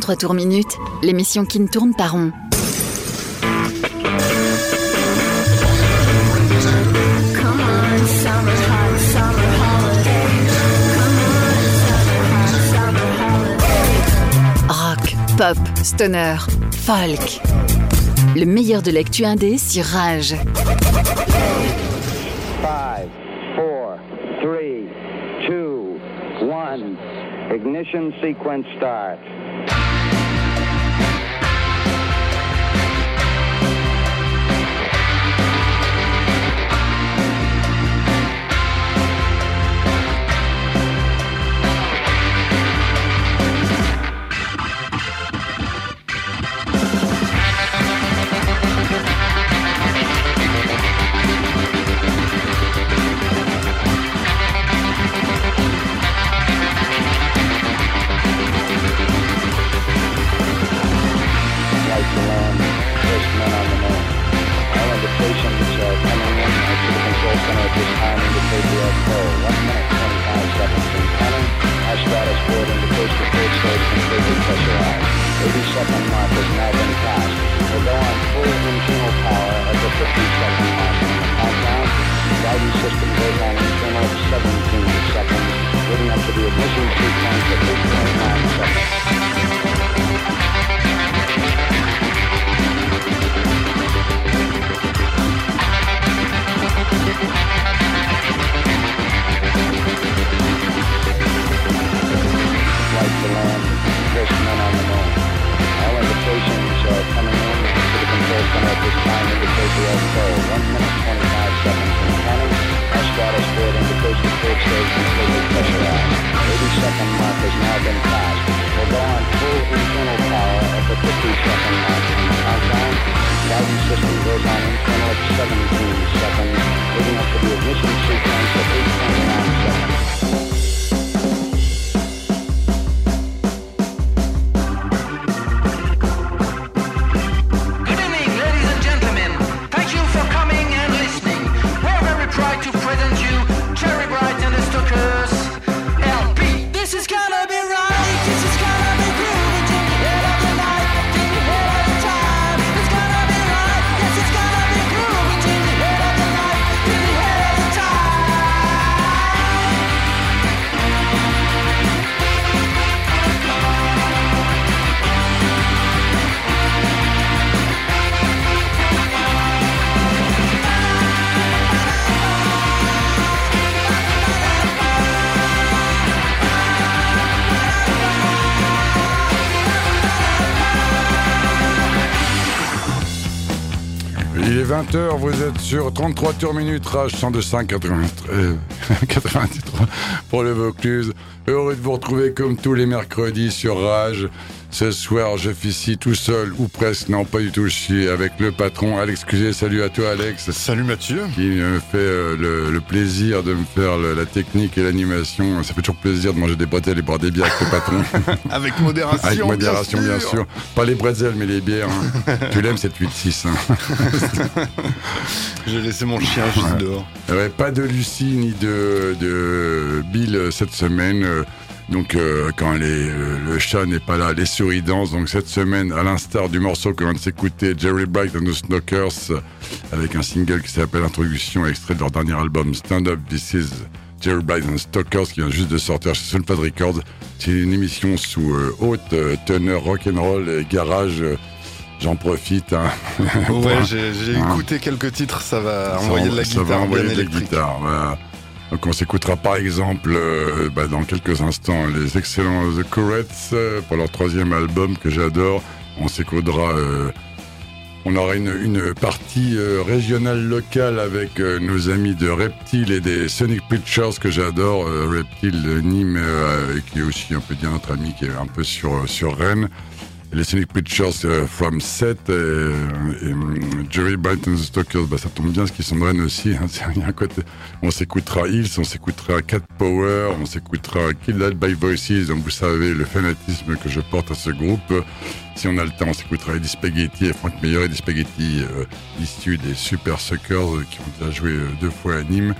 33 tours minutes, l'émission qui ne tourne pas rond. Rock, pop, stoner, folk. Le meilleur de l'actu indé sur Rage. 5, 4, 3, 2, 1. Ignition sequence start. 52nd mark has now been passed. We're going on full internal power at the 52nd mark on countdown. Guidance system goes on internal at 17 seconds, leading up to the ignition sequence at 8.9 seconds. Lights alarm, first men on the indications are coming in to the control center at this time indicate we are 1 minute, 25 seconds and counting. Our status board indicates the third stage completely pressurized. 80 second mark has now been passed. We'll go on full internal power at the 50 second mark in the countdown. Guidance system goes on internal at 17 seconds, leading up to the ignition sequence at 8.9 seconds. vous êtes sur 33 tours minutes, rage 102.5 euh, 93 pour le Vaucluse. Heureux de vous retrouver comme tous les mercredis sur Rage. Ce soir, je fais ici tout seul, ou presque, non pas du tout, je suis avec le patron Alex Cusé. Salut à toi Alex, Salut Mathieu. qui me fait euh, le, le plaisir de me faire le- la technique et l'animation. Ça fait toujours plaisir de manger des bretelles et boire des bières avec le patron. Avec modération. Avec modération, bien bien sûr. Pas les bretzels, mais les bières. hein. tu l'aimes, cette 8-6. Hein. J'ai laissé mon chien juste dehors. Ouais, pas de Lucie ni de, de Bill euh, cette semaine. Donc, euh, quand les, euh, le chat n'est pas là, les souris dansent. Donc, cette semaine, à l'instar du morceau que l'on vient de s'écouter, Jerry Bright and the Snookers, euh, avec un single qui s'appelle Introduction, extrait de leur dernier album Stand Up This Is Jerry Bright and the Stalkers, qui vient juste de sortir chez Sulfad Records. C'est une émission sous euh, haute euh, teneur rock'n'roll et garage. J'en profite. hein, Ouais, j'ai Hein. écouté quelques titres, ça va ça envoyer de la ça va guitare envoyer bien de la guitare, voilà. Donc on s'écoutera par exemple euh, bah, dans quelques instants les excellents The Courettes euh, pour leur troisième album que j'adore. On s'écoutera, euh, on aura une, une partie régionale locale avec nos amis de Reptile et des Sonic Pictures que j'adore. Reptile Nîmes euh, qui est aussi un peu dire notre ami qui est un peu sur, sur Rennes. Les Sonic Pictures euh, from Set et, et, hum, Jerry Bright and the Stalkers, bah, ça tombe bien sont de Rennes aussi. hein, rien côté. On s'écoutera Hills, on s'écoutera Cat Power, on s'écoutera Kill That by Voices. Donc vous savez le fanatisme que je porte à ce groupe. Si on a le temps, on s'écoutera Eddie Spaghetti et Frank Meyer. Eddie Spaghetti euh, issu des Super Suckers euh, qui ont déjà joué euh, deux fois à Nîmes.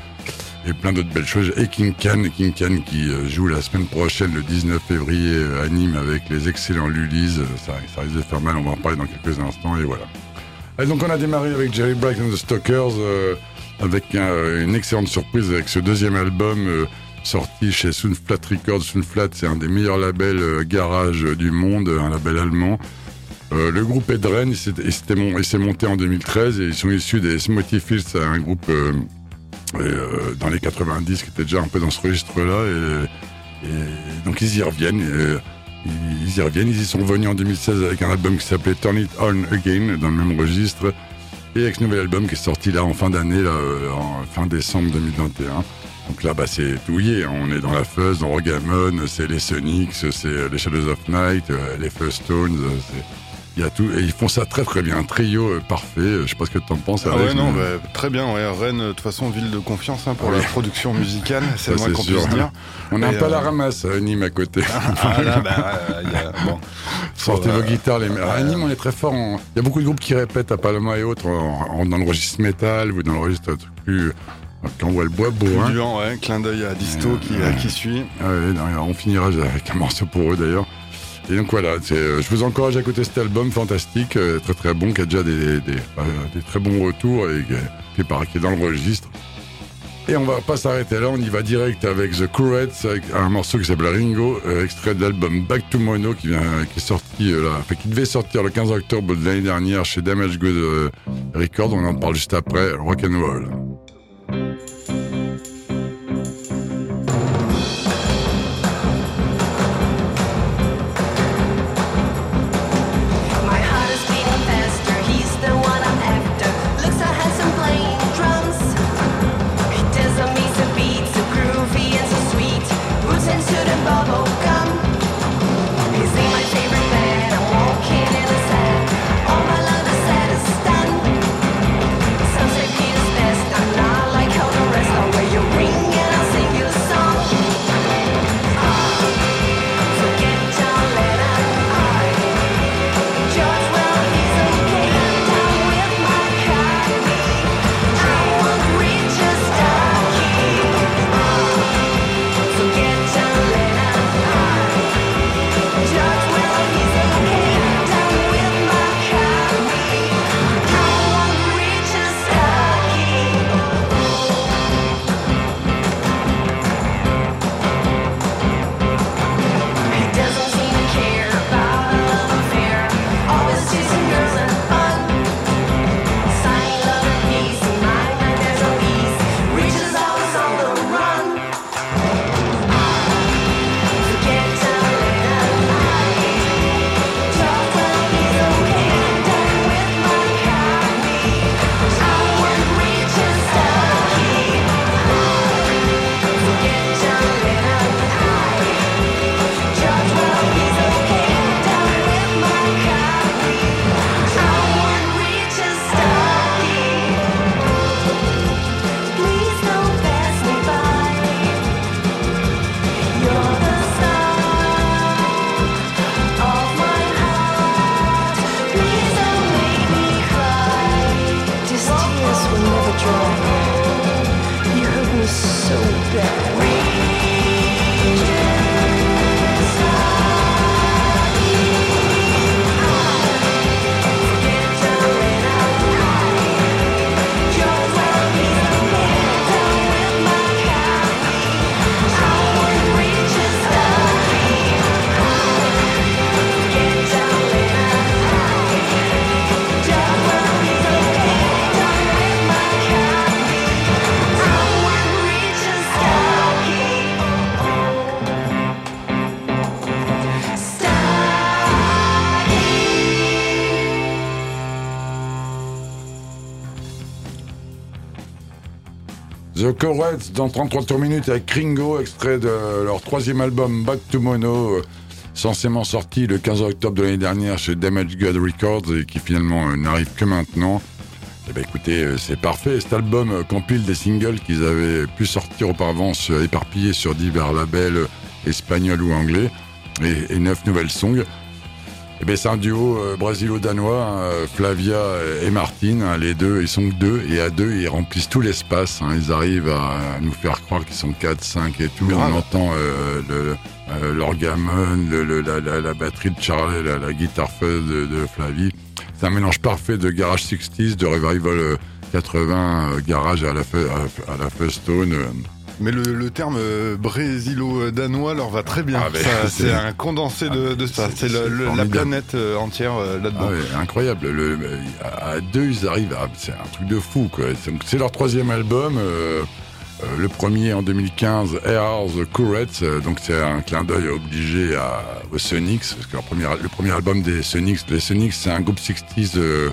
Et plein d'autres belles choses. Et King Can, King Can qui euh, joue la semaine prochaine, le 19 février, euh, à Nîmes avec les excellents Lulis. Euh, Ça, risque de faire mal, on va en parler dans quelques instants, et voilà. Donc on a démarré avec Jerry Bright and the Stalkers, euh, avec un- une excellente surprise avec ce deuxième album euh, sorti chez Sunflat Records. Sunflat, c'est un des meilleurs labels euh, garage du monde, un label allemand. Euh, le groupe Rennes, il s'est- monté en 2013 et ils sont issus des Smoky Fields, un groupe euh, euh, dans les 90 qui était déjà un peu dans ce registre-là. Et, donc ils y reviennent. et, ils y reviennent. Ils y sont venus en 2016 avec un album qui s'appelait Turn It On Again, dans le même registre. Et avec ce nouvel album qui est sorti là en fin d'année, euh, en fin décembre 2021. Donc là, bah, c'est douillé. hein. On est dans la fuzz, dans Rogamon, c'est les Sonics, c'est euh, les Shadows of Night, euh, les Fuzz Stones. euh, c'est- Il y a tout. Et ils font ça très très bien. Un trio euh, parfait. Euh, Je sais pas ce que tu en penses. Ah Alex, ouais, non, mais- bah, très bien. Ouais. Rennes, de toute façon, ville de confiance hein, pour la production musicale, c'est le Ça, moins c'est qu'on sûr. puisse dire. On a un Et, peu à la euh, ramasse à Nîmes à côté. Ah là, bah, euh, il y a- bon. Sortez vos guitares. Les... À Nîmes, on est très fort. en- Il y a beaucoup de groupes qui répètent à Paloma et autres en- en- dans le registre métal ou dans le registre un truc plus. Quand on voit le bois beau, hein. Ouais, clin d'œil à Disto qui, suit. Ah ouais, non, on finira avec un morceau pour eux d'ailleurs. Et donc voilà, euh, je vous encourage à écouter cet album fantastique, euh, très très bon, qui a déjà des, des, euh, des très bons retours et qui est- qui est, dans le registre. Et on va pas s'arrêter là, on y va direct avec The Courettes, avec un morceau qui s'appelle Ringo, euh, extrait de l'album Back to Mono, qui, vient, qui est sorti euh, là, enfin, qui devait sortir le 15 octobre de l'année dernière chez Damage Good euh, Records. On en parle juste après, Rock'n'Roll. The Corettes dans 33 tours minutes avec Ringo, extrait de leur troisième album Back to Mono, euh, censément sorti le 15 octobre de l'année dernière chez Damage God Records et qui finalement euh, n'arrive que maintenant. Eh ben écoutez, euh, c'est parfait. Cet album compile des singles qu'ils avaient pu sortir auparavant éparpillés sur divers labels espagnols ou anglais et, et neuf nouvelles songs. Eh ben, c'est un duo euh, brésilo-danois, hein, euh, Flavia et Martine, hein, les deux, ils sont deux, et à deux, ils remplissent tout l'espace. hein. ils arrivent à, nous faire croire qu'ils sont 4, 5 et tout. Grave. On entend euh, le- euh, l'orgamon, le- le- la, la- la batterie de Charlie, la, la guitare fuzz de, de Flavie. C'est un mélange parfait de garage 60s, de revival euh, 80, euh, garage à la, à, à la Fuzztone. Mais le, le terme euh, brésilo-danois leur va très bien. Ah, c'est- un condensé de, de ça. c'est- C'est la planète euh, entière euh, là-dedans. Ah ouais, incroyable. Le, le- à deux, ils arrivent à. C'est un truc de fou. C'est- leur troisième album. euh, le premier en 2015, Air the Courettes. euh, donc c'est un clin d'œil obligé à, aux Sonics. Parce que leur premier, le premier album des Sonics, les Sonics, c'est un groupe 60s euh,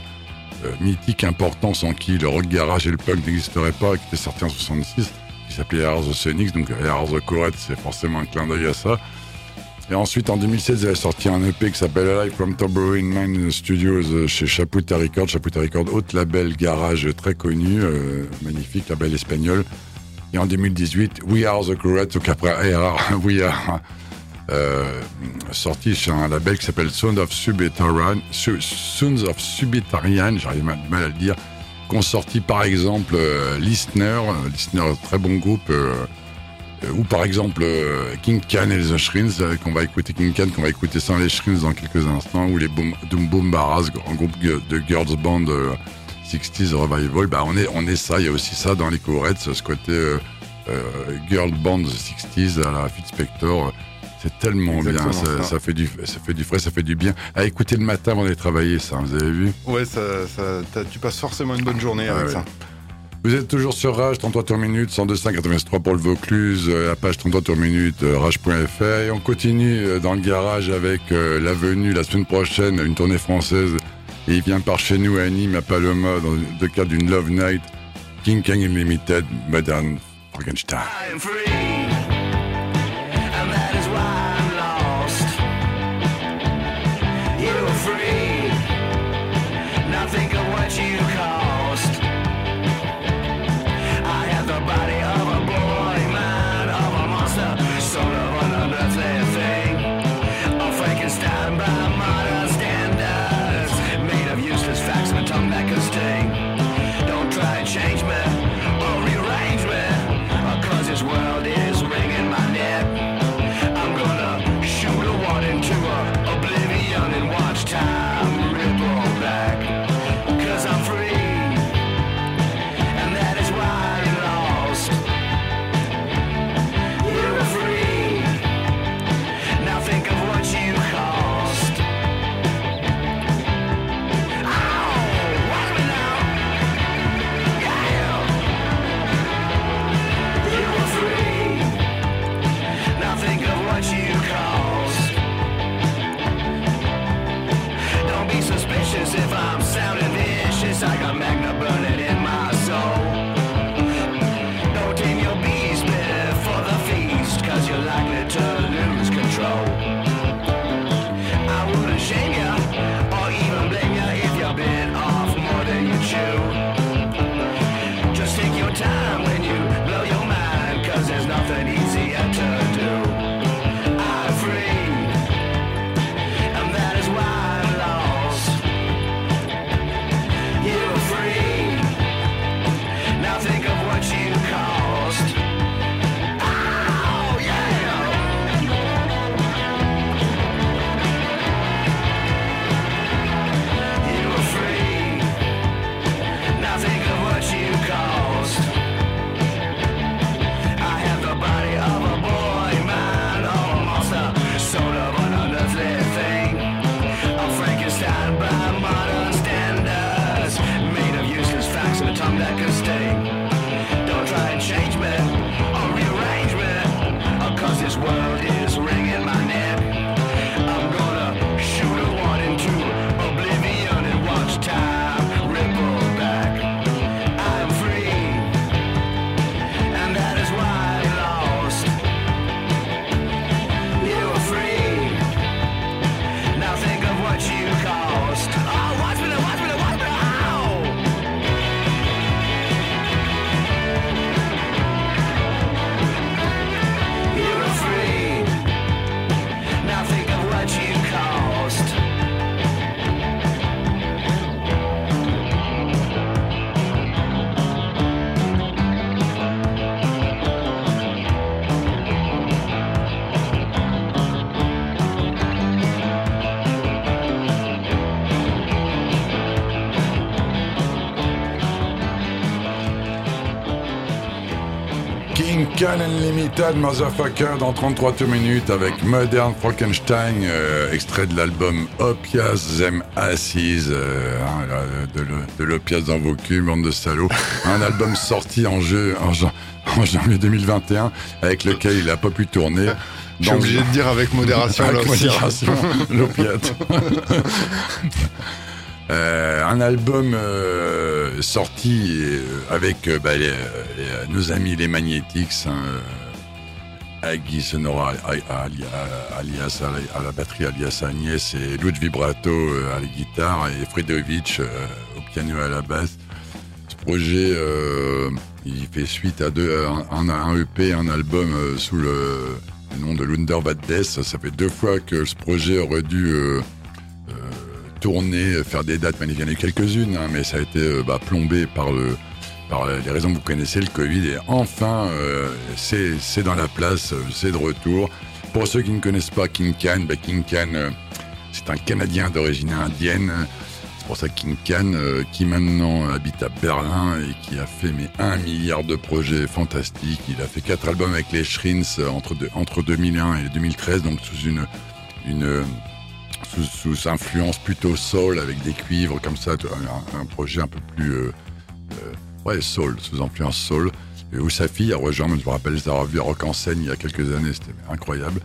euh, mythique, important, sans qui le rock garage et le punk n'existeraient pas, qui était sorti en 66, qui s'appelait Air the Sonics. Donc Air the Courettes, c'est forcément un clin d'œil à ça. Et ensuite, en 2016, elle a sorti un EP qui s'appelle Alive from Tambourine Man Studios euh, chez Chaputa Records. Chaputa Records, haute label garage très connu, euh, magnifique label espagnol. Et en 2018, We Are the Courettes, donc après AR, We Are, euh, sorti chez un label qui s'appelle Sound of Subitarian, Su- Sons of Subitarian, j'arrive mal, mal à le dire, sorti par exemple euh, Listener, euh, Listener, très bon groupe, euh, euh, ou par exemple euh, King Can et les The Shrines, euh, qu'on va écouter King Can, qu'on va écouter sans les Shrines dans quelques instants, ou les Boom, Boom Barras, un groupe de girls band euh, 60s revival, bah on est on est ça, il y a aussi ça dans les Courettes, ce côté euh, euh, girl band 60s à la Fitzspector. C'est tellement Exactement bien, ça, ça. ça fait du ça fait du frais, ça fait du bien. À écouter le matin avant d'aller travailler, ça, vous avez vu Ouais, ça, ça- t'as- tu passes forcément une bonne journée Ah avec ouais. ça. Vous êtes toujours sur Rage, 33 tours minutes, 102.5, 83 pour le Vaucluse, euh, la page 33 tours minutes, euh, rage.fr. Et on continue euh, dans le garage avec euh, la venue la semaine prochaine, une tournée française. Et il vient par chez nous à Nîmes, à Paloma, dans le cadre d'une Love Night, King Kang Unlimited, Modern Frankenstein. Unlimited Motherfucker dans 33 tours minutes avec Modern Frankenstein, euh, extrait de l'album Opias Them Assis, euh, hein, de, l'opias dans vos culs, bande de salauds. Un album sorti en, jeu, en, jan- en janvier 2021 avec lequel il a pas pu tourner. Je suis obligé de dire avec modération Avec aussi. modération, l'opiate. Euh, un album euh, sorti euh, avec euh, bah, les- les- nos amis les Magnetics, hein, Agui Sonora alias à la, batterie, alias Agnès, et Lud Vibrato à la guitare, et Fredovic au piano à la basse. Ce projet, il fait suite à deux, un, un EP, un album sous le, nom de Lundervad Death. Ça fait deux fois que ce projet aurait dû tourner, faire des dates, mais il y en a eu quelques-unes, hein, mais ça a été euh, bah, plombé par le par les raisons que vous connaissez, le Covid, et enfin, euh, c'est dans la place, euh, c'est de retour. Pour ceux qui ne connaissent pas King Khan, bah, King euh, c'est un Canadien d'origine indienne. C'est pour ça King euh, qui maintenant habite à Berlin et qui a fait mais un milliard de projets fantastiques. Il a fait quatre albums avec les Shrins euh, entre, deux- entre 2001 et 2013, donc sous une, euh, sous, influence plutôt soul avec des cuivres comme ça, un, projet un peu plus euh, euh, ouais soul, sous influence soul. Et où sa fille a rejoint, je me rappelle avoir vus à Rock en scène il y a quelques années, c'était incroyable.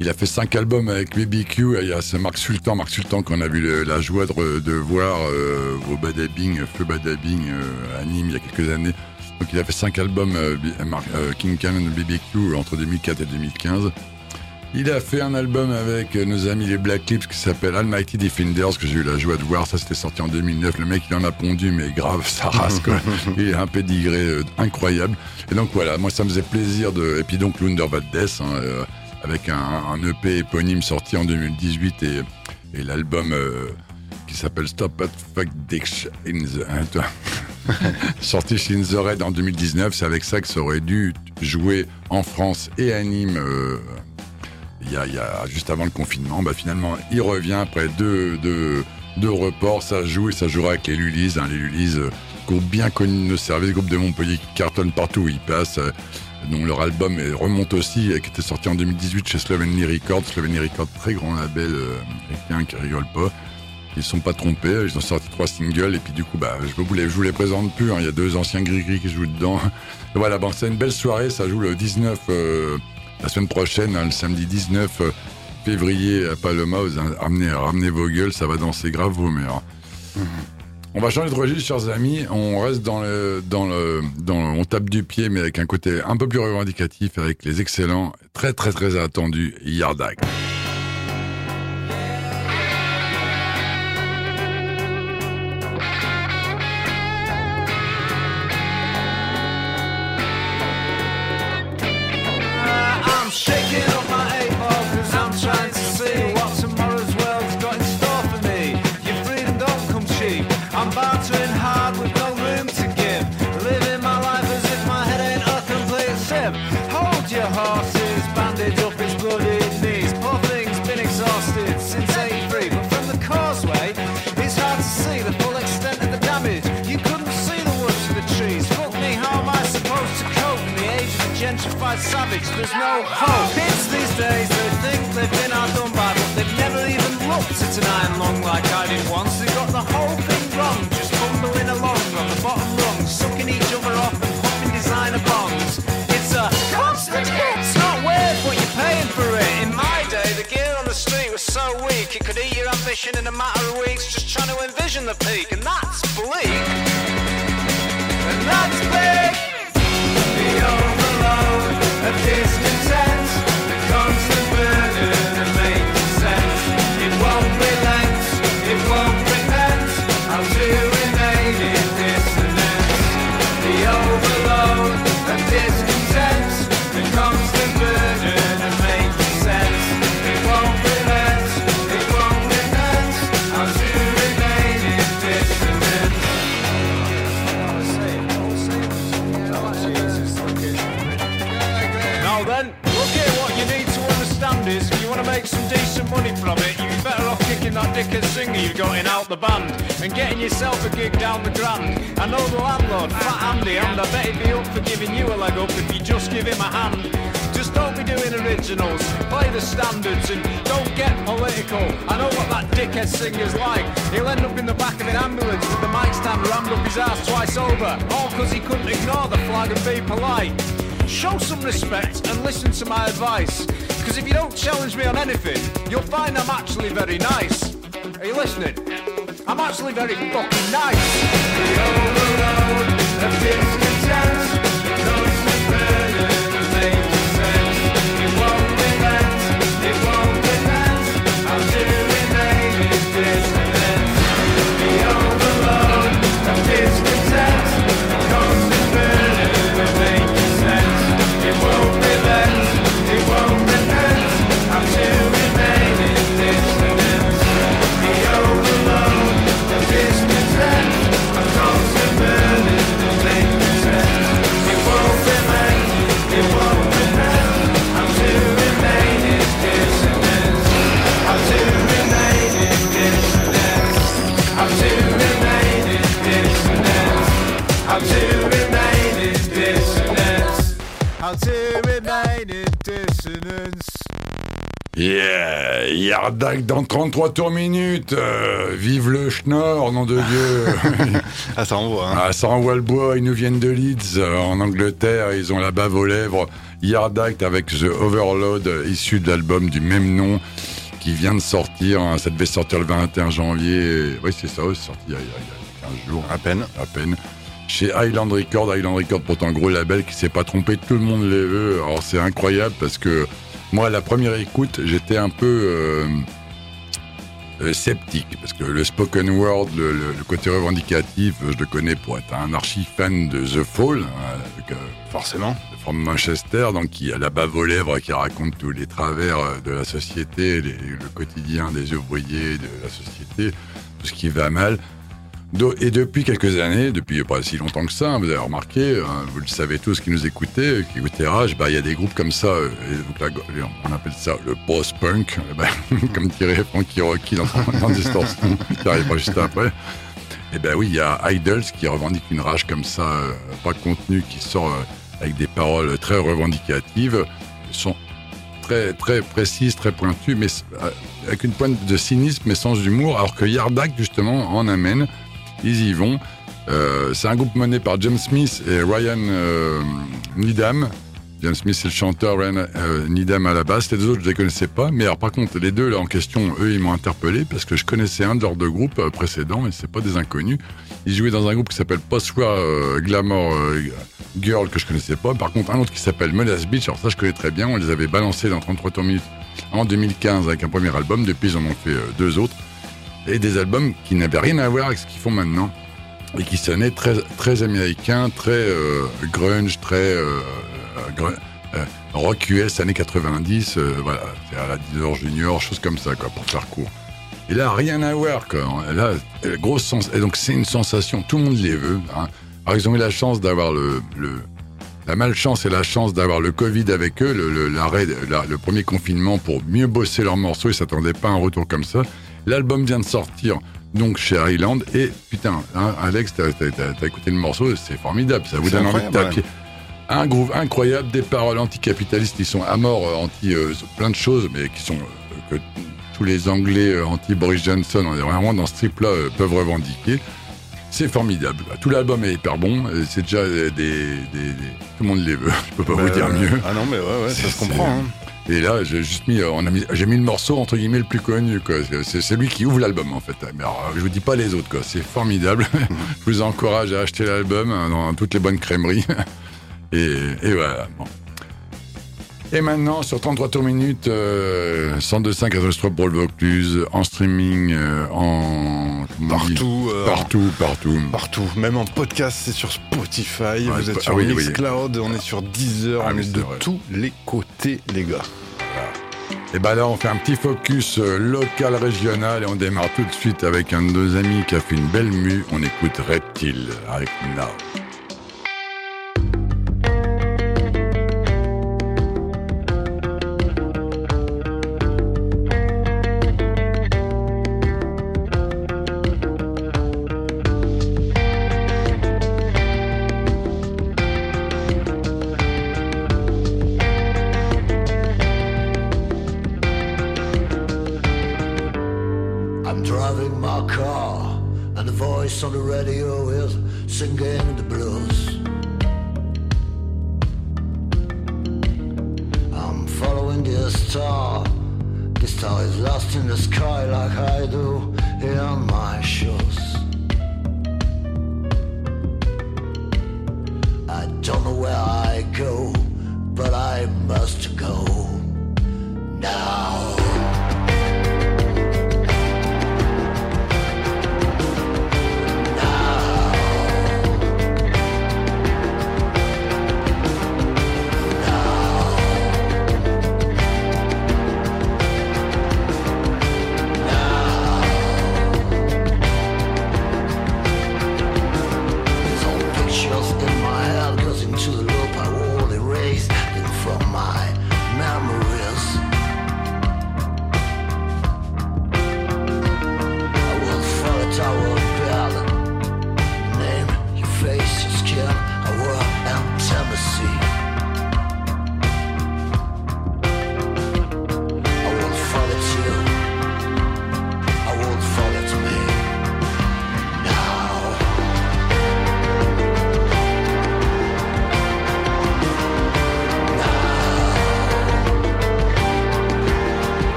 Il a fait cinq albums avec BBQ. et Il y a ce Marc Sultan, Marc Sultan qu'on a vu le- la joie de, voir euh, au Badabing, Feu Badabing euh, à Nîmes il y a quelques années. Donc il a fait cinq albums euh, King Cannon BBQ entre 2004 et 2015. Il a fait un album avec euh, nos amis les Black Lips qui s'appelle Almighty Defenders que j'ai eu la joie de voir. Ça c'était sorti en 2009. Le mec il en a pondu mais grave sa race quoi. Il a un pédigré euh, incroyable. Et donc voilà, moi ça me faisait plaisir de. Et puis donc Lundervad Death hein, euh, avec un, un EP éponyme sorti en 2018 et, et l'album euh, qui s'appelle Stop at Fuck Dick in the. toi. sorti chez In the Red en 2019. C'est avec ça que ça aurait dû jouer en France et à Nîmes. Il y, a, y a juste avant le confinement, bah finalement, il revient après deux, deux, deux reports, ça joue et ça jouera avec les. Hein, les Lulis, euh, groupe bien connu de nos services, groupe de Montpellier qui cartonne partout où ils passent, euh, dont leur album remonte aussi, qui était sorti en 2018 chez Slovenly Records. Slovenly Records, très grand label euh, américain qui rigole pas. Ils ne sont pas trompés, ils ont sorti trois singles et puis du coup bah je vous les, vous les présente plus, hein, il y a deux anciens gris-gris qui jouent dedans. Voilà, bon, c'est une belle soirée, ça joue le 19 euh, la semaine prochaine, hein, le samedi 19 euh, février à Paloma, vous ramenez, ramenez vos gueules, ça va danser grave vos mères. On va changer de registre, chers amis. On reste dans le, dans le, dans, on tape du pied, mais avec un côté un peu plus revendicatif, avec les excellents, très très très attendus Yardak. I'm bartering hard with no room to give. Living my life as if my head ain't a complete sieve. Hold your horses, bandage up its bloodied knees. Poor thing's been exhausted since 83. But from the causeway, it's hard to see the full extent of the damage. You couldn't see the woods for the trees. Fuck me, how am I supposed to cope in the age of the gentrified savage? There's no hope. Kids these days, they think they've been outdone by, but they've never even looked at an iron lung like I did once. Ambition in a matter of weeks, just trying to envision the peak, and that's bleak. And that's big. The overload of discontent, dickhead singer you got in out the band and getting yourself a gig down the grand. I know the landlord, Fat Andy, and I bet he'd be up for giving you a leg up if you just give him a hand. Just don't be doing originals, play the standards and don't get political. I know what that dickhead singer's like. He'll end up in the back of an ambulance with the mic stand rammed up his ass twice over, all because he couldn't ignore the flag and be polite. Show some respect and listen to my advice. Because if you don't challenge me on anything, you'll find I'm actually very nice. Are you listening? I'm actually very fucking nice. Yeah, Yardak dans 33 tours minutes. euh, vive le schnorr, nom de Dieu. Ah, ça envoie, hein. Ah, ça envoie le bois, ils nous viennent de Leeds, euh, en Angleterre, ils ont la bave aux lèvres. Yard Act avec The Overload, issu de l'album du même nom, qui vient de sortir. hein. Ça devait sortir le 21 janvier. Oui, c'est ça, c'est sorti il y, a, il y a- il y a 15 jours. À peine. À peine. Chez Highland Records, Highland Records, pourtant gros label qui s'est pas trompé, tout le monde les veut. Alors c'est incroyable parce que moi, à la première écoute, j'étais un peu euh, euh, sceptique parce que le spoken word, le, le- le côté revendicatif, je le connais pour être un archi fan de The Fall, hein, avec, euh, Forcément. from Manchester, donc qui a la bave aux lèvres, qui raconte tous les travers de la société, les- le quotidien des ouvriers de la société, tout ce qui va mal. Et depuis quelques années, depuis pas si longtemps que ça, hein, vous avez remarqué, hein, vous le savez tous qui nous écoutez, euh, qui écoutez Rage, bah, il y a des groupes comme ça, euh, on appelle ça le post-punk, euh, bah, comme dirait Frankie Rocky dans, dans Distortion, qui arrivera juste après. Et ben oui, il y a Idols qui revendique une rage comme ça, euh, pas contenu, qui sort avec des paroles très revendicatives, sont très très précises, très pointues, mais avec une pointe de cynisme et sens d'humour, alors que Yardak justement en amène. Ils y vont. Euh, c'est un groupe mené par James Smith et Ryan euh, Needham. James Smith, c'est le chanteur, Ryan euh, Needham à la basse. Les deux autres, je les connaissais pas. Mais alors, par contre, les deux là en question, eux, ils m'ont interpellé parce que je connaissais un de leurs deux groupes euh, précédents et c'est pas des inconnus. Ils jouaient dans un groupe qui s'appelle Post-War euh, Glamour Girl que je connaissais pas. Par contre, un autre qui s'appelle Menace Beach. Alors ça, je connais très bien. On les avait balancés dans 33 tours minutes en 2015 avec un premier album. Depuis, ils en ont fait deux autres et des albums qui n'avaient rien à voir avec ce qu'ils font maintenant et qui sonnaient très très américains, très euh, grunge, très euh, euh, rock US années 90, euh, voilà, à la Deezer Junior, choses comme ça quoi, pour faire court. Et là, rien à voir quoi. Là, grosse sens. Et donc c'est une sensation, tout le monde les veut. Hein. Alors ils ont eu la chance d'avoir le, la malchance et la chance d'avoir le Covid avec eux, le, le, le premier confinement pour mieux bosser leurs morceaux. Ils s'attendaient pas à un retour comme ça. L'album vient de sortir donc chez Highland et putain, hein, Alex, t'as, écouté le morceau, c'est formidable. Ça vous donne envie de taper. Un groove incroyable, des paroles anticapitalistes qui sont à mort, euh, anti euh, plein de choses, mais qui sont euh, que tous les Anglais euh, anti Boris Johnson, on est vraiment dans ce trip-là, peuvent revendiquer. C'est formidable. Tout l'album est hyper bon. C'est déjà des, des- des- tout le monde les veut. Je peux pas Bah, vous dire mieux. Ah non, mais ouais, ouais, ça se comprend. hein. Et là, j'ai juste mis, euh, on a mis, j'ai mis le morceau entre guillemets le plus connu. quoi. C'est- celui qui ouvre l'album en fait. Mais alors, je vous dis pas les autres. quoi. C'est formidable. je vous encourage à acheter l'album hein, dans toutes les bonnes crèmeries. et, et voilà. bon. Et maintenant, sur 33 tours minutes, euh, 102.5 à pour le Vaucluse, en streaming, euh, en Partout, euh, partout, partout. Partout, même en podcast, c'est sur Spotify, vous êtes ah sur oui. Mixcloud, on est sur Deezer, Ah on est de vrai. tous les côtés, les gars. Et ben là, on fait un petit focus euh, local, régional, et on démarre tout de suite avec un de nos amis qui a fait une belle mue. On écoute Reptile avec Now.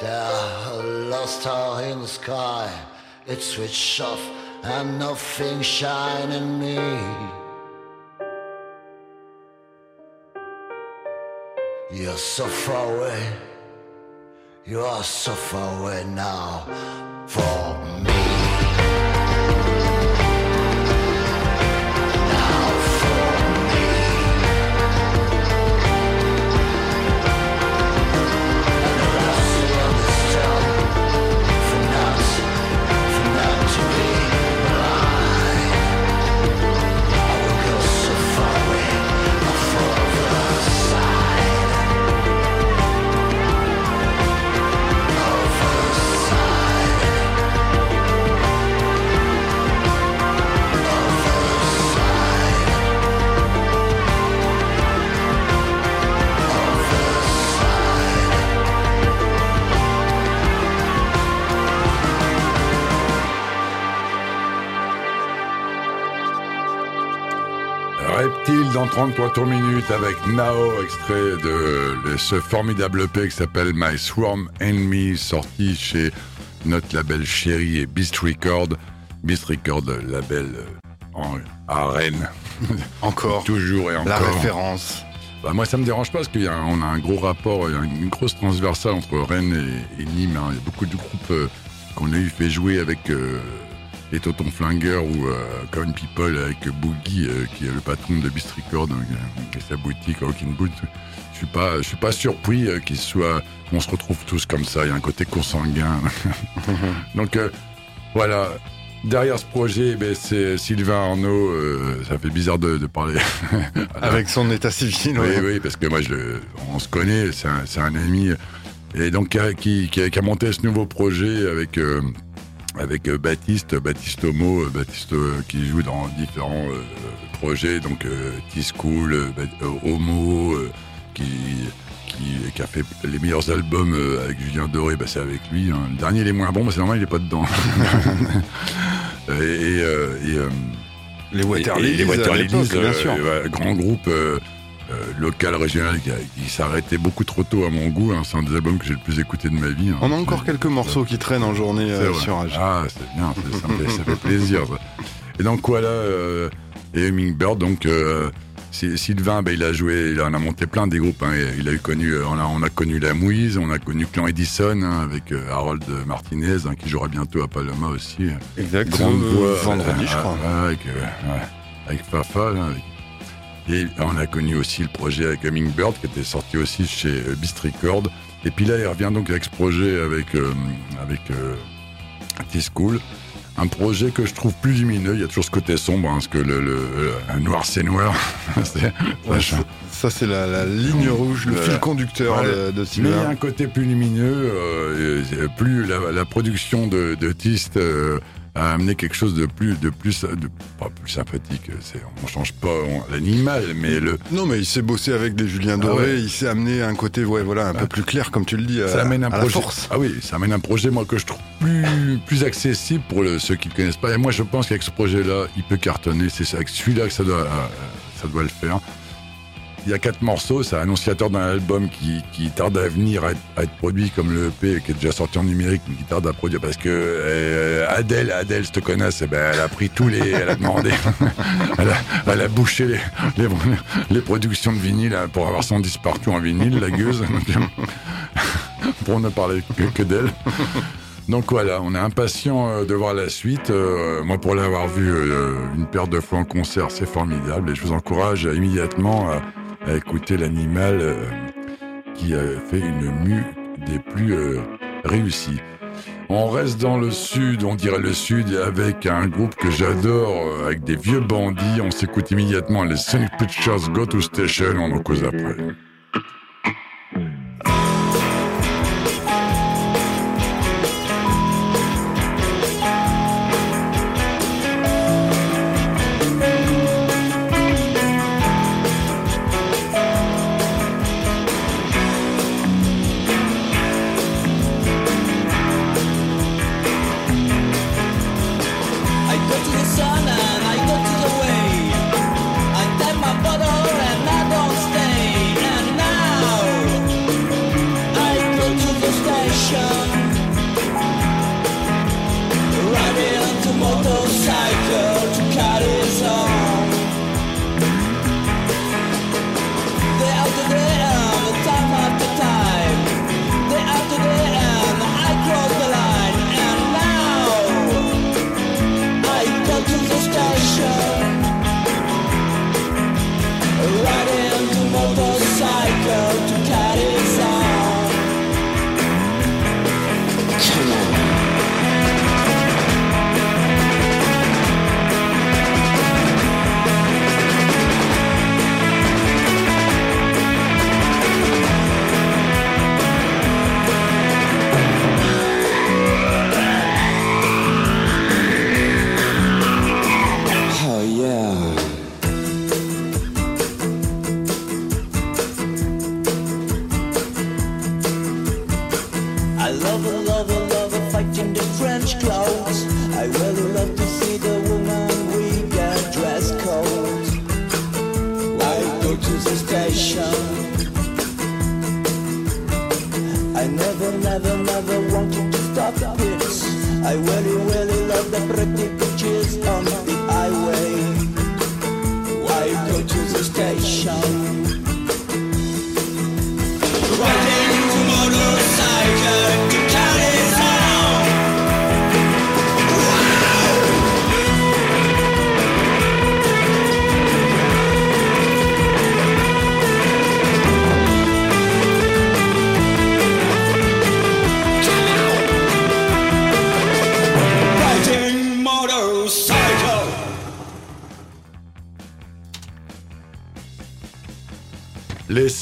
There, lost star in the sky, it's switched off and nothing shining me. You're so far away, you are so far away now from me. 33 tours minutes avec Nao, extrait de, ce formidable EP qui s'appelle My Swarm Enemy, sorti chez notre label chéri et Beast Record. Beast Record, label euh, en, à Rennes. Encore. Toujours et encore. La référence. Bah, moi, ça me dérange pas parce qu'on a, a un gros rapport, une grosse transversale entre Rennes et, et Nîmes. hein. Il y a beaucoup de groupes euh, qu'on a eu fait jouer avec euh, les Totons Flingueurs ou euh, Common People avec Boogie, euh, qui est le patron de Beast Record, hein, qui a sa boutique Rockin' Boot. Je suis pas, je suis pas surpris euh, qu'il soit, on se retrouve tous comme ça. Il y a un côté consanguin. Donc euh, voilà. Derrière ce projet, ben, c'est Sylvain Arnaud. euh, ça fait bizarre de, de parler Avec son état civil. oui, oui, parce que moi, je, on se connaît, c'est un, c'est un ami. Et donc, qui qui, qui a monté ce nouveau projet avec, euh, avec euh, Baptiste, Baptiste Homo, euh, Baptiste euh, qui joue dans différents euh, projets, donc euh, T-School, Homo, euh, qui, qui, qui a fait les meilleurs albums euh, avec Julien Doré, bah, c'est avec lui. hein. Le dernier, il est moins bon, mais c'est normal, il est pas dedans. et et, euh, et, euh, Les Et- Water et Lilies, les Water à Lilies, l'époque, bien euh, sûr. grand groupe local, régional, qui, s'arrêtait beaucoup trop tôt à mon goût. hein. C'est un des albums que j'ai le plus écouté de ma vie. hein. On a encore quelques morceaux qui traînent en journée euh, sur Rage. Ah, c'est bien, ça, me fait, ça fait plaisir. ça. Et donc voilà, euh, et Hummingbird, donc euh, Sy- Sylvain, ben, il a joué, il en a monté plein des groupes. hein. Il a eu connu, euh, on a, on a connu la Mouise, on a connu Clan Edison hein, avec euh, Harold Martinez hein, qui jouera bientôt à Paloma aussi. Exact. Grande euh, voix, vendredi, euh, je crois. euh, avec, euh, avec Fafa. là, avec- Et on a connu aussi le projet avec Hummingbird qui était sorti aussi chez euh, Beast Record. Et puis là, il revient donc avec ce projet avec, euh, avec euh, T-School. Un projet que je trouve plus lumineux. Il y a toujours ce côté sombre, hein, parce que le, le- le noir c'est noir. Ouais, ça- c'est la, la ligne rouge, le fil conducteur ouais. de, mais il y a un côté plus lumineux, euh, plus la, la production de, de Tist euh, a amené quelque chose de plus, de plus, de, pas plus sympathique. C'est, on change pas l'animal, mais le, Non, mais il s'est bossé avec des Julien Doré, Ah ouais. il s'est amené un côté ouais, voilà, un peu plus clair, comme tu le dis, à, ça amène un à la projet. force. Ah oui, ça amène un projet moi que je trouve plus, plus accessible pour le- ceux qui ne connaissent pas. Et moi, je pense qu'avec ce projet-là, il peut cartonner. C'est avec celui-là que ça doit, euh, ça doit le faire. Il y a quatre morceaux, c'est annonciateur d'un album qui, qui tarde à venir à être, produit comme le EP qui est déjà sorti en numérique, mais qui tarde à produire parce que euh, Adèle, Adèle, je te connais, eh ben, elle a pris tous les, elle a demandé, elle, a, bouché les, productions de vinyle hein, pour avoir son disque partout en vinyle, la gueuse, pour ne parler que, d'elle. Donc voilà, on est impatient euh, de voir la suite. Euh, moi, pour l'avoir vu euh, une paire de fois en concert, c'est formidable. Et je vous encourage immédiatement à, à écouter l'animal euh, qui a fait une mue des plus euh, réussies. On reste dans le sud, on dirait le sud, avec un groupe que j'adore, euh, avec des vieux bandits. On s'écoute immédiatement les Sonic Pictures Go to Station, on en cause après.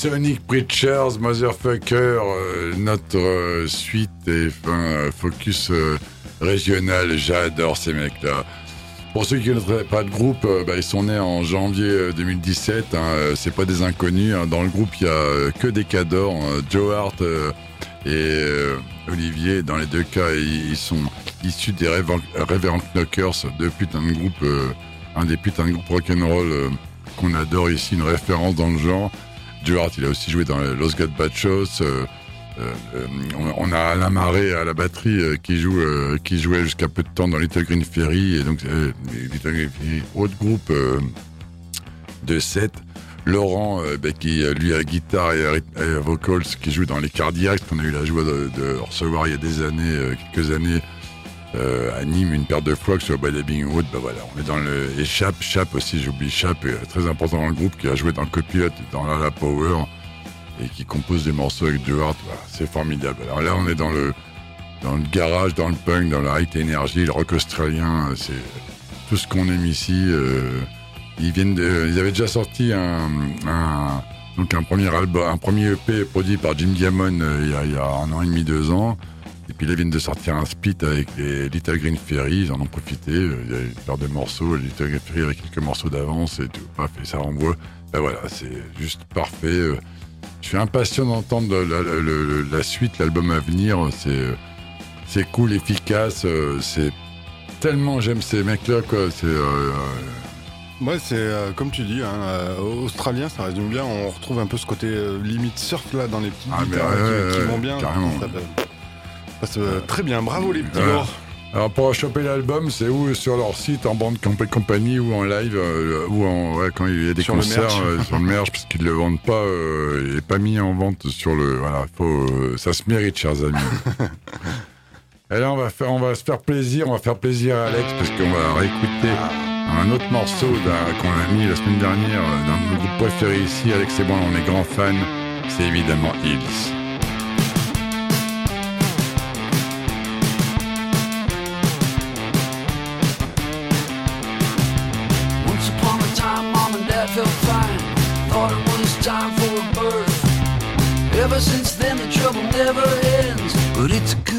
Sonic Preachers, Motherfucker, euh, notre euh, suite et fin, euh, focus régional. J'adore ces mecs-là. Pour ceux qui ne connaîtraient pas de groupe, bah, ils sont nés en janvier euh, 2017. hein, c'est pas des inconnus. hein. Dans le groupe, il y a que des cadors. hein. Joe Hart et Olivier, dans les deux cas, ils, sont issus des Rever- Reverend Knockers depuis un groupe euh, un des putains de groupes rock'n'roll qu'on adore ici, une référence dans le genre. Duarte, il a aussi joué dans Los Gazpachos. Euh, euh, euh, on, a Alain Marais à la batterie qui joue, qui jouait jusqu'à peu de temps dans Little Green Ferry et donc Little Green Ferry, autre groupe de 7. Laurent, bah, qui lui a guitare et, vocals, qui joue dans les Cardiacs, qu'on a eu la joie de, recevoir il y a des années, quelques années, euh, à Nîmes, une paire de fois que sur By Living Wood. Bah voilà, on est dans le et Chap, Chap aussi, j'oublie Chap, très important dans le groupe, qui a joué dans Copilot, et dans La Power et qui compose des morceaux avec Duarte. Voilà, c'est formidable. Alors là, on est dans le dans le garage, dans le punk, dans la high energy, le rock australien, c'est tout ce qu'on aime ici. euh, ils viennent de, ils avaient déjà sorti un, donc un premier album, un premier EP produit par Jim Gammon euh, il y a un an et demi, deux ans. Et puis là, ils viennent de sortir un split avec les Little Green Ferry, ils en ont profité. euh, Il y a une paire de morceaux, Little Green Ferry avec quelques morceaux d'avance et tout. Paf, et ça renvoie. Ben voilà, c'est juste parfait. euh. Je suis impatient d'entendre la, la- la- la suite, l'album à venir. C'est c'est cool, efficace. euh, C'est tellement j'aime ces mecs-là, quoi. C'est euh, Ouais, c'est euh, comme tu dis, hein, euh, australien, ça résume bien. On retrouve un peu ce côté euh, limite surf là dans les petites Ah, guitares ouais, qui, ouais, qui vont bien. carrément. Ça, euh, très bien, bravo les petits Voilà. Alors pour choper l'album, c'est ou sur leur site en bande camp et compagnie ou en live euh, ou en ouais, quand il y a des Sur le concerts merch. euh, sur le merch parce qu'ils le vendent pas, euh, il est pas mis en vente sur le voilà, faut euh, ça se mérite chers amis. Et là on va faire on va se faire plaisir, on va faire plaisir à Alex parce qu'on va réécouter un autre morceau qu'on a mis la semaine dernière d'un de nos groupes préférés ici, Alex et moi on est grands fans, c'est évidemment Hills. Time for a birth. Ever since then, the trouble never ends. But it's a good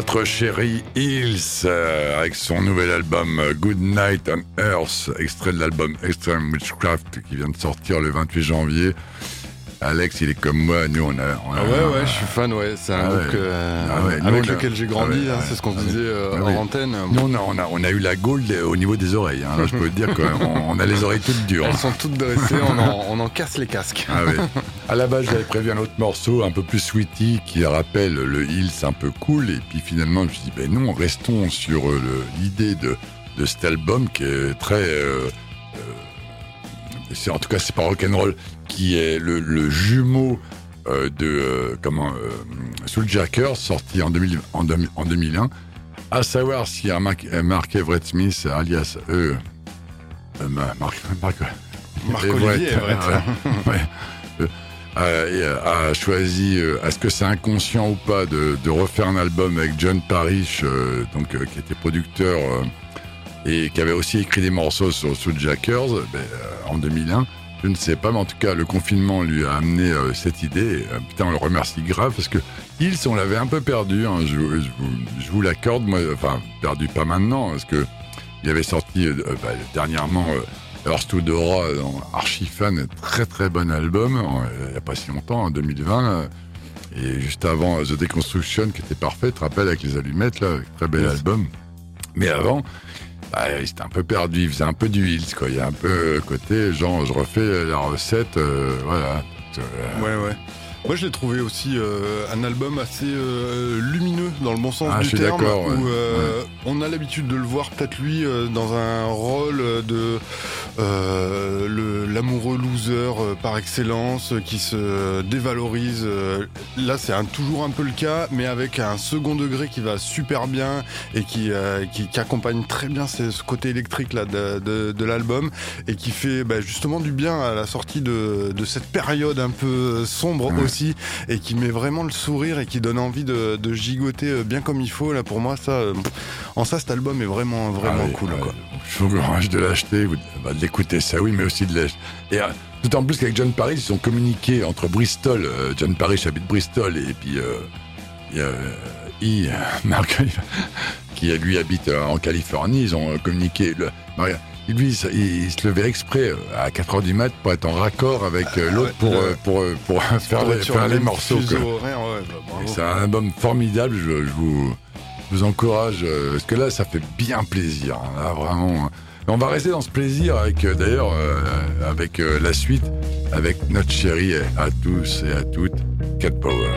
Notre chéri Hills, euh, avec son nouvel album euh, Good Night on Earth, extrait de l'album Extreme Witchcraft qui vient de sortir le 28 janvier. Alex, il est comme moi, nous on a. on a- Ah ouais, ouais, je suis fan, ouais. C'est un Ah groupe ouais. que, euh, Ah ouais, nous, avec lequel j'ai grandi, Ah ouais, hein, c'est ce qu'on se disait oui. euh, Ah antenne. Nous, on a, on, a, on a eu la gold au niveau des oreilles. Hein. Là, je peux te dire qu'on on a les oreilles toutes dures. Elles sont toutes dressées, on en, on en casse les casques. Ah ouais. À la base, j'avais prévu un autre morceau un peu plus sweety qui rappelle le Hills un peu cool. Et puis finalement, je me suis dit, ben non, restons sur euh, l'idée de, de cet album qui est très. euh, euh, c'est- en tout cas, c'est pas rock'n'roll, qui est le, le jumeau euh, de euh, comment euh, Souljacker, sorti en, 2000 en, 2000 en 2001. À savoir y a Mark, Mark Everett Smith, alias euh, euh, Mark, Mark, Marc-Olivier Everett. Ouais. A, choisi, est-ce que c'est inconscient ou pas, de, de refaire un album avec John Parrish, donc, qui était producteur et qui avait aussi écrit des morceaux sur Souljackers ben, euh, en 2001. Je ne sais pas, mais en tout cas, le confinement lui a amené euh, cette idée. Euh, putain, on le remercie grave parce que Hills, on l'avait un peu perdu. hein, je, je vous, je vous l'accorde, moi. Enfin, perdu pas maintenant, parce que il avait sorti euh, euh, bah, dernièrement Earth to Dora dans Archie Fan, très très bon album, il n'y a pas si longtemps, en 2020. là. Et juste avant The Deconstruction, qui était parfait, tu te rappelles, avec les allumettes, là, très bel album. Mais avant, bah, il était un peu perdu, il faisait un peu du Hills, quoi. Il y a un peu côté, genre, je refais la recette, euh, voilà. Ouais, ouais. Moi, je l'ai trouvé aussi euh, un album assez euh, lumineux dans le bon sens Ah, du je suis terme, d'accord, ouais. où euh, on a l'habitude de le voir peut-être lui euh, dans un rôle de euh, l'amoureux loser euh, par excellence euh, qui se dévalorise. euh. Là, c'est toujours un peu le cas, mais avec un second degré qui va super bien et qui euh, qui, qui accompagne très bien ce, ce côté électrique là de, de, de l'album et qui fait bah, justement du bien à la sortie de, de cette période un peu sombre Ouais. aussi et qui met vraiment le sourire et qui donne envie de, de gigoter euh, bien comme il faut là pour moi ça euh, en ça cet album est vraiment vraiment Ah oui, cool ouais. quoi. Je vous encourage de l'acheter, bah, de l'écouter, ça oui, mais aussi de l'acheter. Et euh, tout en plus qu'avec John Parrish, ils sont communiqués entre Bristol, euh, John Parrish habite Bristol, et puis euh, il y a euh, I, euh, Mark, qui euh, lui habite euh, en Californie, ils ont euh, communiqué. Le, Maria- lui, il, se- il- il se levait exprès euh, à 4h du mat pour être en raccord avec euh, l'autre pour, le- euh, pour, pour, faire, les, faire le les morceaux. ouais, bah, C'est un album formidable, je, je vous, je vous encourage, euh, parce que là, ça fait bien plaisir. hein, Là, vraiment. hein. On va rester dans ce plaisir avec, euh, d'ailleurs, euh, avec euh, la suite, avec notre chérie à tous et à toutes, Cat Power.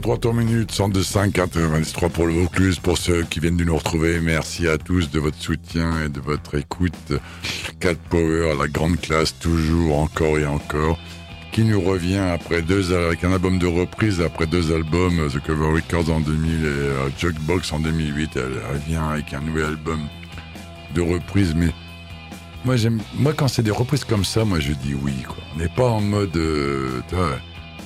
33 tours minutes, 102.5, 93 pour le Vaucluse. Pour ceux qui viennent de nous retrouver, merci à tous de votre soutien et de votre écoute. Cat Power, la grande classe, toujours, encore et encore, qui nous revient après deux, avec un album de reprise, après deux albums, The Cover Records en 2000 et euh, Jukebox en 2008. Elle revient avec un nouvel album de reprise, mais moi, j'aime, moi, quand c'est des reprises comme ça, moi, je dis oui. On n'est pas en mode, euh,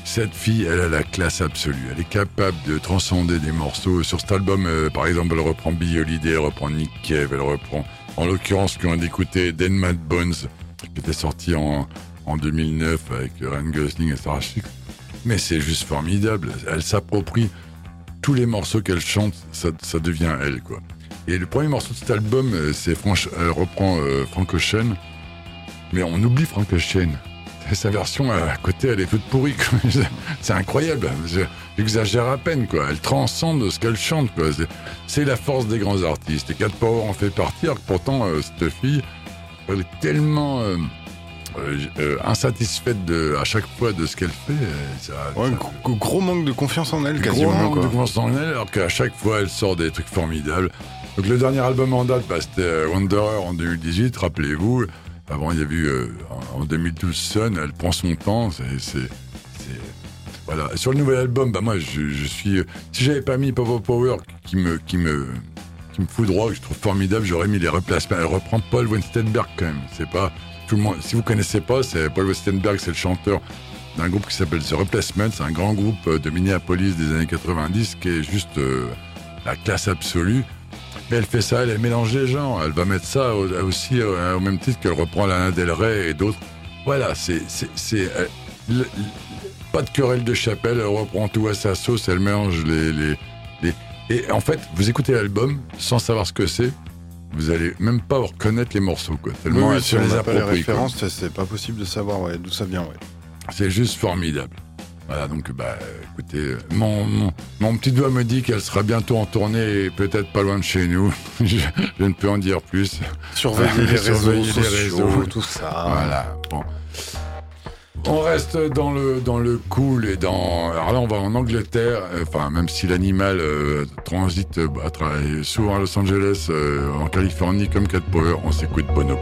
cette fille, elle a la classe absolue. Elle est capable de transcender des morceaux. Sur cet album, euh, par exemple, elle reprend Billie Holiday, elle reprend Nick Cave, elle reprend, en l'occurrence, qu'on a écouté Dead Mad Bones, qui était sorti en, en 2009 avec Ryan Gosling et Sarah Chick. Mais c'est juste formidable. Elle s'approprie tous les morceaux qu'elle chante, ça, devient elle, quoi. Et le premier morceau de cet album, euh, c'est elle reprend euh, Frank Ocean, mais on oublie Frank Ocean. Sa version à côté, elle est toute pourrie. C'est incroyable. Je- J'exagère à peine, quoi. Elle transcende ce qu'elle chante, quoi. C'est- la force des grands artistes. Et Cat Power en fait partie, alors que pourtant, euh, cette fille, elle est tellement euh, euh, insatisfaite de, à chaque fois de ce qu'elle fait. ça- Ouais, ça- gros, gros manque de confiance en elle, Gros quasiment. manque quoi. de confiance en elle, alors qu'à chaque fois, elle sort des trucs formidables. Donc le dernier album en date, bah, c'était Wanderer en 2018, rappelez-vous. Avant, il y a eu euh, en en 2012 Sun, elle prend son temps. C'est, voilà. Sur le nouvel album, bah moi, je, je suis. euh, Si j'avais pas mis Power Power qui me, qui me, qui me fout droit, que je trouve formidable, j'aurais mis les replacements. Elle reprend Paul Westenberg quand même. C'est pas tout le monde. Si vous connaissez pas, c'est Paul Westenberg, c'est le chanteur d'un groupe qui s'appelle The Replacement. C'est un grand groupe euh, de Minneapolis des années 90 qui est juste euh, la classe absolue. Mais elle fait ça, elle mélange les genres. Elle va mettre ça au- aussi au même titre qu'elle reprend Lana Del Rey et d'autres. Voilà, c'est. euh, pas de querelle de chapelle, elle reprend tout à sa sauce, elle mélange les. les, les- Et en fait, vous écoutez l'album sans savoir ce que c'est, vous allez même pas reconnaître les morceaux, quoi. Tellement oui, si on les pas les références, c'est pas possible de savoir ouais, d'où ça vient. Ouais. C'est juste formidable. Voilà, donc, bah, écoutez, mon, mon, mon petit doigt me dit qu'elle sera bientôt en tournée et peut-être pas loin de chez nous. je, je ne peux en dire plus. Surveiller les réseaux Surveiller les sociaux, réseaux. tout ça. Voilà, bon. On reste dans le, dans le cool et dans. Alors là, on va en Angleterre, euh, enfin, même si l'animal euh, transite euh, travers- souvent à Los Angeles, euh, en Californie, comme Cat Power, on s'écoute Bonobo.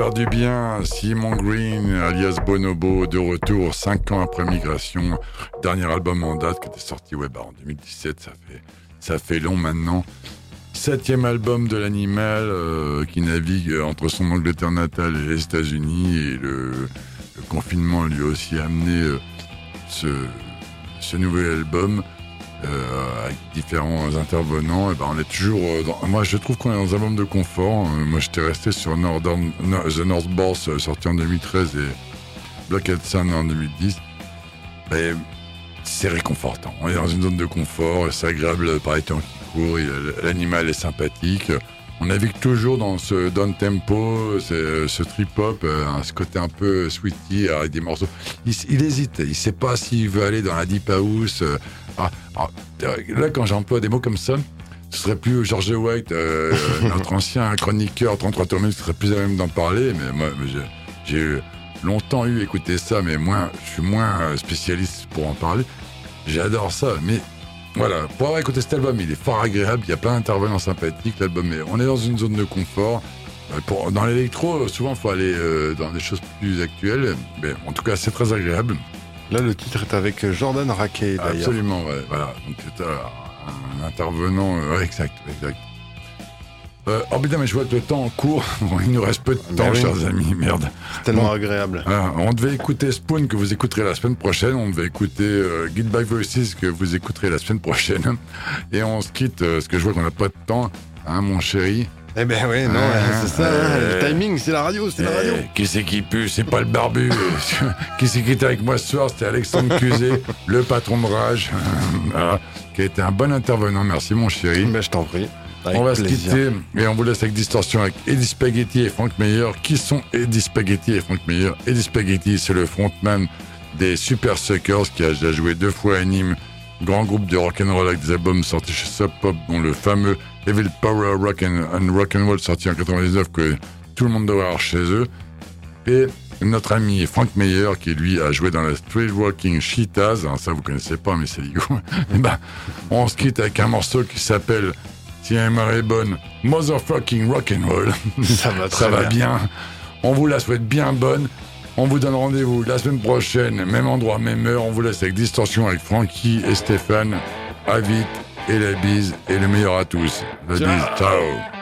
Faire du bien. Simon Green, alias Bonobo, de retour 5 ans après Migration. Dernier album en date qui était sorti ouais, bah, en 2017. Ça fait, ça fait long maintenant. Septième album de l'animal euh, qui navigue entre son Angleterre natale et les États-Unis. Et le, confinement lui a aussi amené euh, ce, ce nouvel album. Différents intervenants, et ben on est toujours euh, dans, moi je trouve qu'on est dans un album de confort. Euh, moi j'étais resté sur Northern, no, The North Boss euh, sorti en 2013 et Blockhead Sun en 2010. Et c'est réconfortant. On est dans une zone de confort, c'est agréable par les temps qui courent, l'animal est sympathique. On navigue toujours dans ce down tempo, ce, ce trip hop, euh, ce côté un peu sweetie avec des morceaux. Il, il hésite, il sait pas s'il veut aller dans la deep house. euh, ah, ah, là, quand j'emploie des mots comme ça, ce serait plus George White, euh, notre ancien chroniqueur 33 tours ce serait plus à même d'en parler. Mais moi, j'ai- longtemps eu écouté ça, mais moins, je suis moins euh, spécialiste pour en parler. J'adore ça, mais voilà, pour avoir écouté cet album, il est fort agréable, il y a plein d'intervenants sympathiques, l'album est... On est dans une zone de confort. Euh, Pour, dans l'électro, souvent, il faut aller euh, dans des choses plus actuelles. Mais en tout cas, c'est très agréable. Là, le titre est avec Jordan Raquet, d'ailleurs. Absolument, ouais, voilà. Donc, c'est euh, un intervenant... euh, exact, exact. Euh, oh putain, mais je vois que le temps en cours. il nous reste peu de temps, oui. chers amis, merde. C'est tellement Bon. agréable. Ah, on devait écouter Spoon que vous écouterez la semaine prochaine. On devait écouter euh, Guide by Voices que vous écouterez la semaine prochaine. Et on se quitte euh, parce que je vois qu'on n'a pas de temps, hein, mon chéri. Eh ben ouais, non, Ah, c'est ça, hein, euh, le timing, c'est la radio, c'est la radio. Eh, qui c'est qui pue? C'est pas le barbu. qui c'est qui était avec moi ce soir? C'était Alexandre Cusé, le patron de Rage, voilà, qui a été un bon intervenant. Merci, mon chéri. Ben, je t'en prie. Avec on va se plaisir. quitter et on vous laisse avec Distorsion avec Eddie Spaghetti et Frank Meyer. Qui sont Eddie Spaghetti et Frank Meyer? Eddie Spaghetti, c'est le frontman des Super Suckers qui a déjà joué deux fois à Nîmes, grand groupe de rock'n'roll avec des albums sortis chez Sub Pop, dont le fameux Evil Power Rock and, and Rock'n'Roll sorti en 99 que tout le monde doit avoir chez eux. Et notre ami Frank Meyer qui lui a joué dans la Street Walking Cheetahs, ça vous connaissez pas mais c'est ligo. Et ben, on se quitte avec un morceau qui s'appelle si la mémoire est bonne, Motherfucking Rock'n'Roll. Ça va très Ça va bien. bien. On vous la souhaite bien bonne. On vous donne rendez-vous la semaine prochaine, même endroit, même heure. On vous laisse avec Distorsion avec Francky et Stéphane. À vite et la bise et le meilleur à tous. La Ciao. bise, ciao.